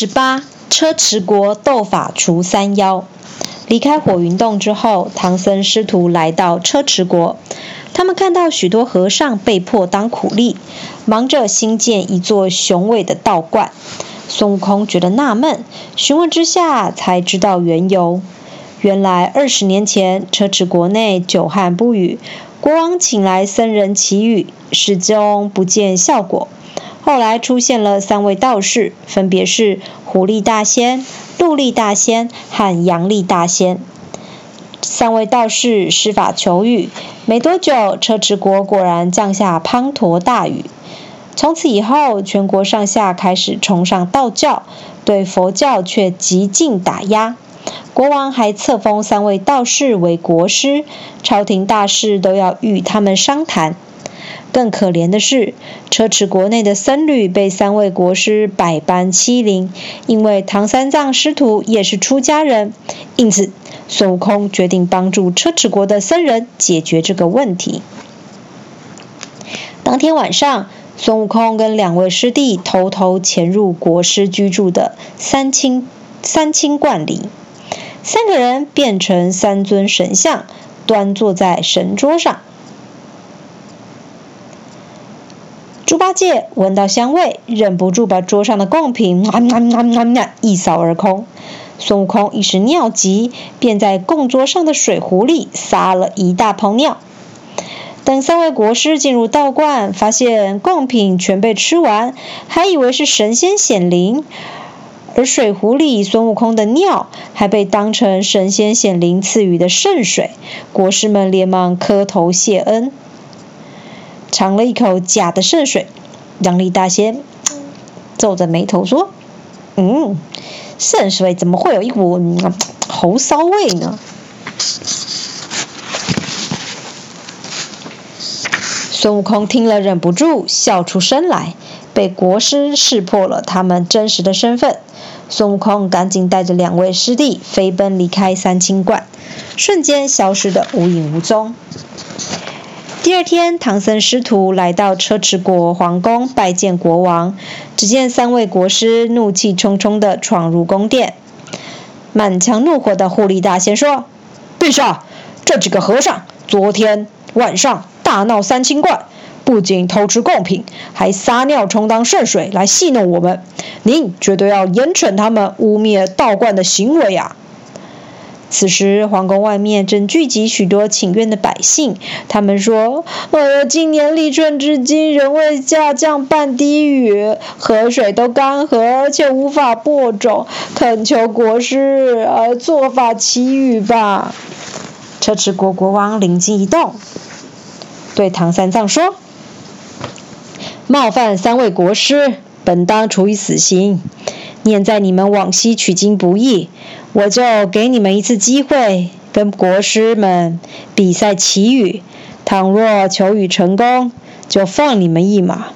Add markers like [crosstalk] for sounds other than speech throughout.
十八，车迟国斗法除三妖。离开火云洞之后，唐僧师徒来到车迟国。他们看到许多和尚被迫当苦力，忙着兴建一座雄伟的道观。孙悟空觉得纳闷，询问之下才知道缘由。原来二十年前，车迟国内久旱不雨，国王请来僧人祈雨，始终不见效果。后来出现了三位道士，分别是狐狸大仙。鹿力大仙和羊力大仙三位道士施法求雨，没多久，车迟国果然降下滂沱大雨。从此以后，全国上下开始崇尚道教，对佛教却极尽打压。国王还册封三位道士为国师，朝廷大事都要与他们商谈。更可怜的是，车迟国内的僧侣被三位国师百般欺凌。因为唐三藏师徒也是出家人，因此孙悟空决定帮助车迟国的僧人解决这个问题。当天晚上，孙悟空跟两位师弟偷偷潜入国师居住的三清三清观里，三个人变成三尊神像，端坐在神桌上。猪八戒闻到香味，忍不住把桌上的贡品一扫而空。孙悟空一时尿急，便在供桌上的水壶里撒了一大泡尿。等三位国师进入道观，发现贡品全被吃完，还以为是神仙显灵，而水壶里孙悟空的尿还被当成神仙显灵赐予的圣水。国师们连忙磕头谢恩。尝了一口假的圣水，杨丽大仙 [tsk] 皱着眉头说：“嗯，圣水怎么会有一股猴骚味呢？”孙悟空听了，忍不住笑出声来。被国师识破了他们真实的身份，孙悟空赶紧带着两位师弟飞奔离开三清观，瞬间消失的无影无踪。第二天，唐僧师徒来到车迟国皇宫拜见国王。只见三位国师怒气冲冲地闯入宫殿，满腔怒火的狐狸大仙说：“陛下，这几个和尚昨天晚上大闹三清观，不仅偷吃贡品，还撒尿充当圣水来戏弄我们。您绝对要严惩他们污蔑道观的行为啊！”此时，皇宫外面正聚集许多请愿的百姓。他们说：“呃，今年立春至今仍未下降半滴雨，河水都干涸，且无法播种，恳求国师呃做法祈雨吧。”车迟国国王灵机一动，对唐三藏说：“冒犯三位国师，本当处以死刑。念在你们往昔取经不易。”我就给你们一次机会，跟国师们比赛祈雨。倘若求雨成功，就放你们一马；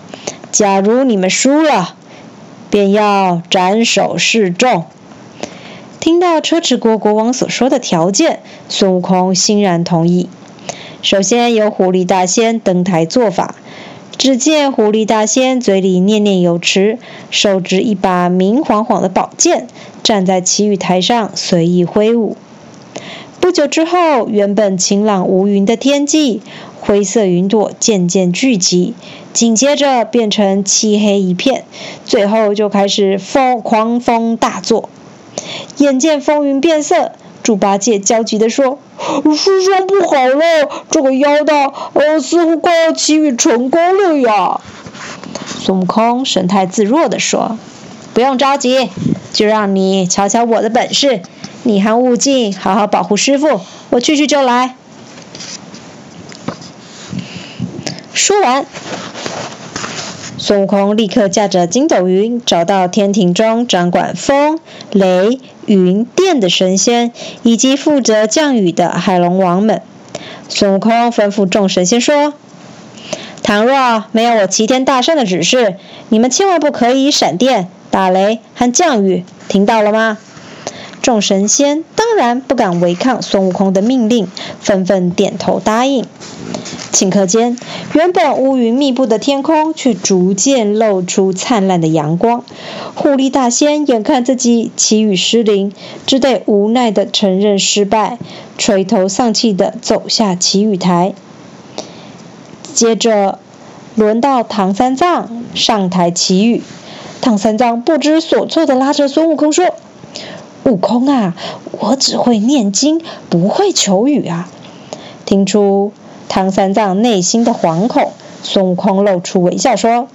假如你们输了，便要斩首示众。听到车迟国国王所说的条件，孙悟空欣然同意。首先由狐狸大仙登台做法。只见狐狸大仙嘴里念念有词，手执一把明晃晃的宝剑，站在祈雨台上随意挥舞。不久之后，原本晴朗无云的天际，灰色云朵渐渐聚集，紧接着变成漆黑一片，最后就开始风狂风大作。眼见风云变色。猪八戒焦急地说：“师兄，不好了！这个妖道，呃，似乎快要起雨成功了呀！”孙悟空神态自若地说：“不用着急，就让你瞧瞧我的本事。你和悟净好好保护师傅，我去去就来。”说完，孙悟空立刻驾着筋斗云，找到天庭中掌管风雷。云电的神仙，以及负责降雨的海龙王们，孙悟空吩咐众神仙说：“倘若没有我齐天大圣的指示，你们千万不可以闪电、打雷和降雨，听到了吗？”众神仙当然不敢违抗孙悟空的命令，纷纷点头答应。顷刻间，原本乌云密布的天空却逐渐露出灿烂的阳光。狐狸大仙眼看自己祈雨失灵，只得无奈地承认失败，垂头丧气地走下祈雨台。接着，轮到唐三藏上台祈雨。唐三藏不知所措地拉着孙悟空说：“悟空啊，我只会念经，不会求雨啊！”听出唐三藏内心的惶恐，孙悟空露出微笑说：“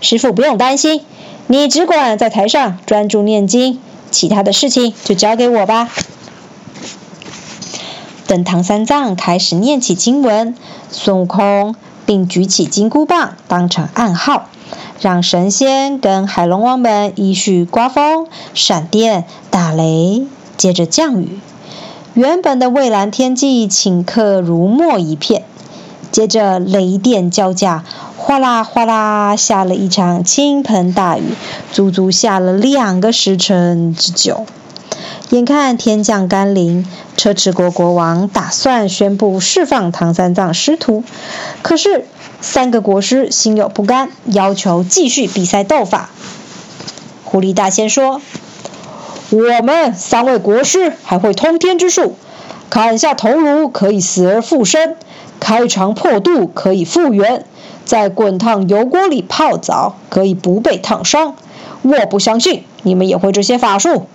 师傅不用担心，你只管在台上专注念经，其他的事情就交给我吧。”等唐三藏开始念起经文，孙悟空并举起金箍棒当成暗号。让神仙跟海龙王们依序刮风、闪电、打雷，接着降雨。原本的蔚蓝天际顷刻如墨一片，接着雷电交加，哗啦哗啦下了一场倾盆大雨，足足下了两个时辰之久。眼看天降甘霖，车迟国国王打算宣布释放唐三藏师徒，可是。三个国师心有不甘，要求继续比赛斗法。狐狸大仙说：“我们三位国师还会通天之术，砍下头颅可以死而复生，开肠破肚可以复原，在滚烫油锅里泡澡可以不被烫伤。我不相信你们也会这些法术。”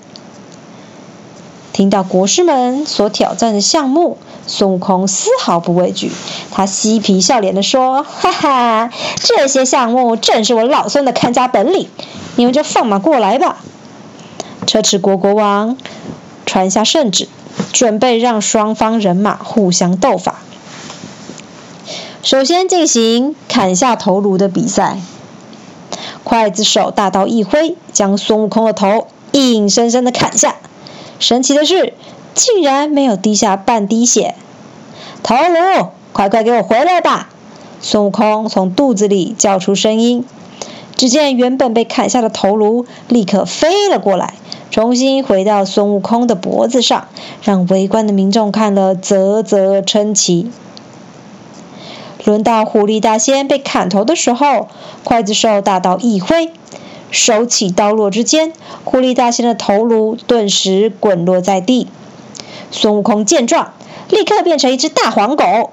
听到国师们所挑战的项目。孙悟空丝毫不畏惧，他嬉皮笑脸地说：“哈哈，这些项目正是我老孙的看家本领，你们就放马过来吧。”车迟国国王传下圣旨，准备让双方人马互相斗法。首先进行砍下头颅的比赛，刽子手大刀一挥，将孙悟空的头硬生生地砍下。神奇的是。竟然没有滴下半滴血！头颅，快快给我回来吧！孙悟空从肚子里叫出声音。只见原本被砍下的头颅立刻飞了过来，重新回到孙悟空的脖子上，让围观的民众看了啧啧称奇。轮到狐狸大仙被砍头的时候，刽子手大刀一挥，手起刀落之间，狐狸大仙的头颅顿时滚落在地。孙悟空见状，立刻变成一只大黄狗，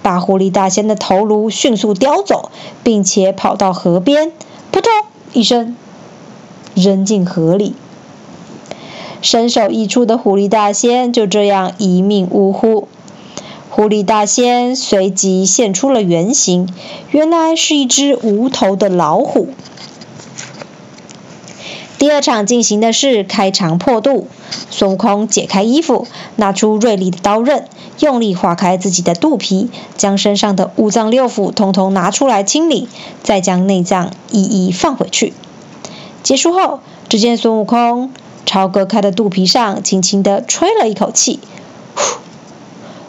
把狐狸大仙的头颅迅速叼走，并且跑到河边，扑通一声扔进河里。身首异处的狐狸大仙就这样一命呜呼。狐狸大仙随即现出了原形，原来是一只无头的老虎。第二场进行的是开肠破肚。孙悟空解开衣服，拿出锐利的刀刃，用力划开自己的肚皮，将身上的五脏六腑统统拿出来清理，再将内脏一一放回去。结束后，只见孙悟空朝割开的肚皮上轻轻地吹了一口气，呼，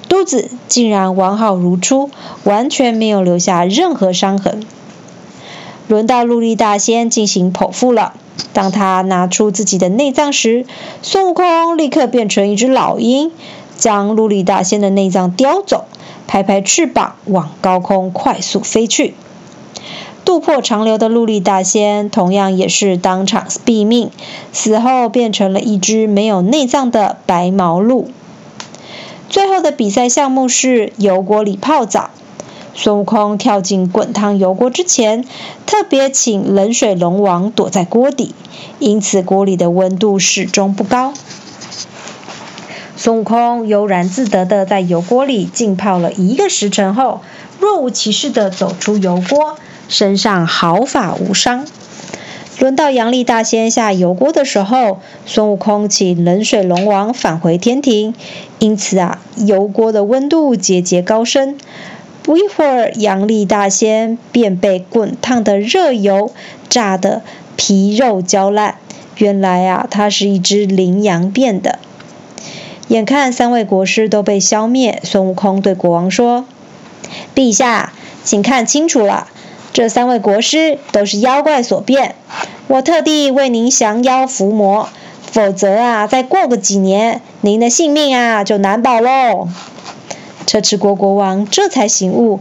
肚子竟然完好如初，完全没有留下任何伤痕。轮到陆力大仙进行剖腹了。当他拿出自己的内脏时，孙悟空立刻变成一只老鹰，将陆力大仙的内脏叼走，拍拍翅膀往高空快速飞去。肚破长流的陆力大仙同样也是当场毙命，死后变成了一只没有内脏的白毛鹿。最后的比赛项目是油锅里泡澡。孙悟空跳进滚烫油锅之前，特别请冷水龙王躲在锅底，因此锅里的温度始终不高。孙悟空悠然自得地在油锅里浸泡了一个时辰后，若无其事地走出油锅，身上毫发无伤。轮到杨丽大仙下油锅的时候，孙悟空请冷水龙王返回天庭，因此啊，油锅的温度节节高升。不一会儿，阳力大仙便被滚烫的热油炸得皮肉焦烂。原来啊，他是一只羚羊变的。眼看三位国师都被消灭，孙悟空对国王说：“陛下，请看清楚了，这三位国师都是妖怪所变。我特地为您降妖伏魔，否则啊，再过个几年，您的性命啊就难保喽。车迟国国王这才醒悟，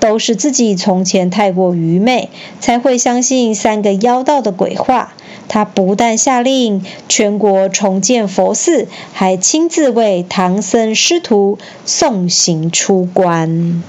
都是自己从前太过愚昧，才会相信三个妖道的鬼话。他不但下令全国重建佛寺，还亲自为唐僧师徒送行出关。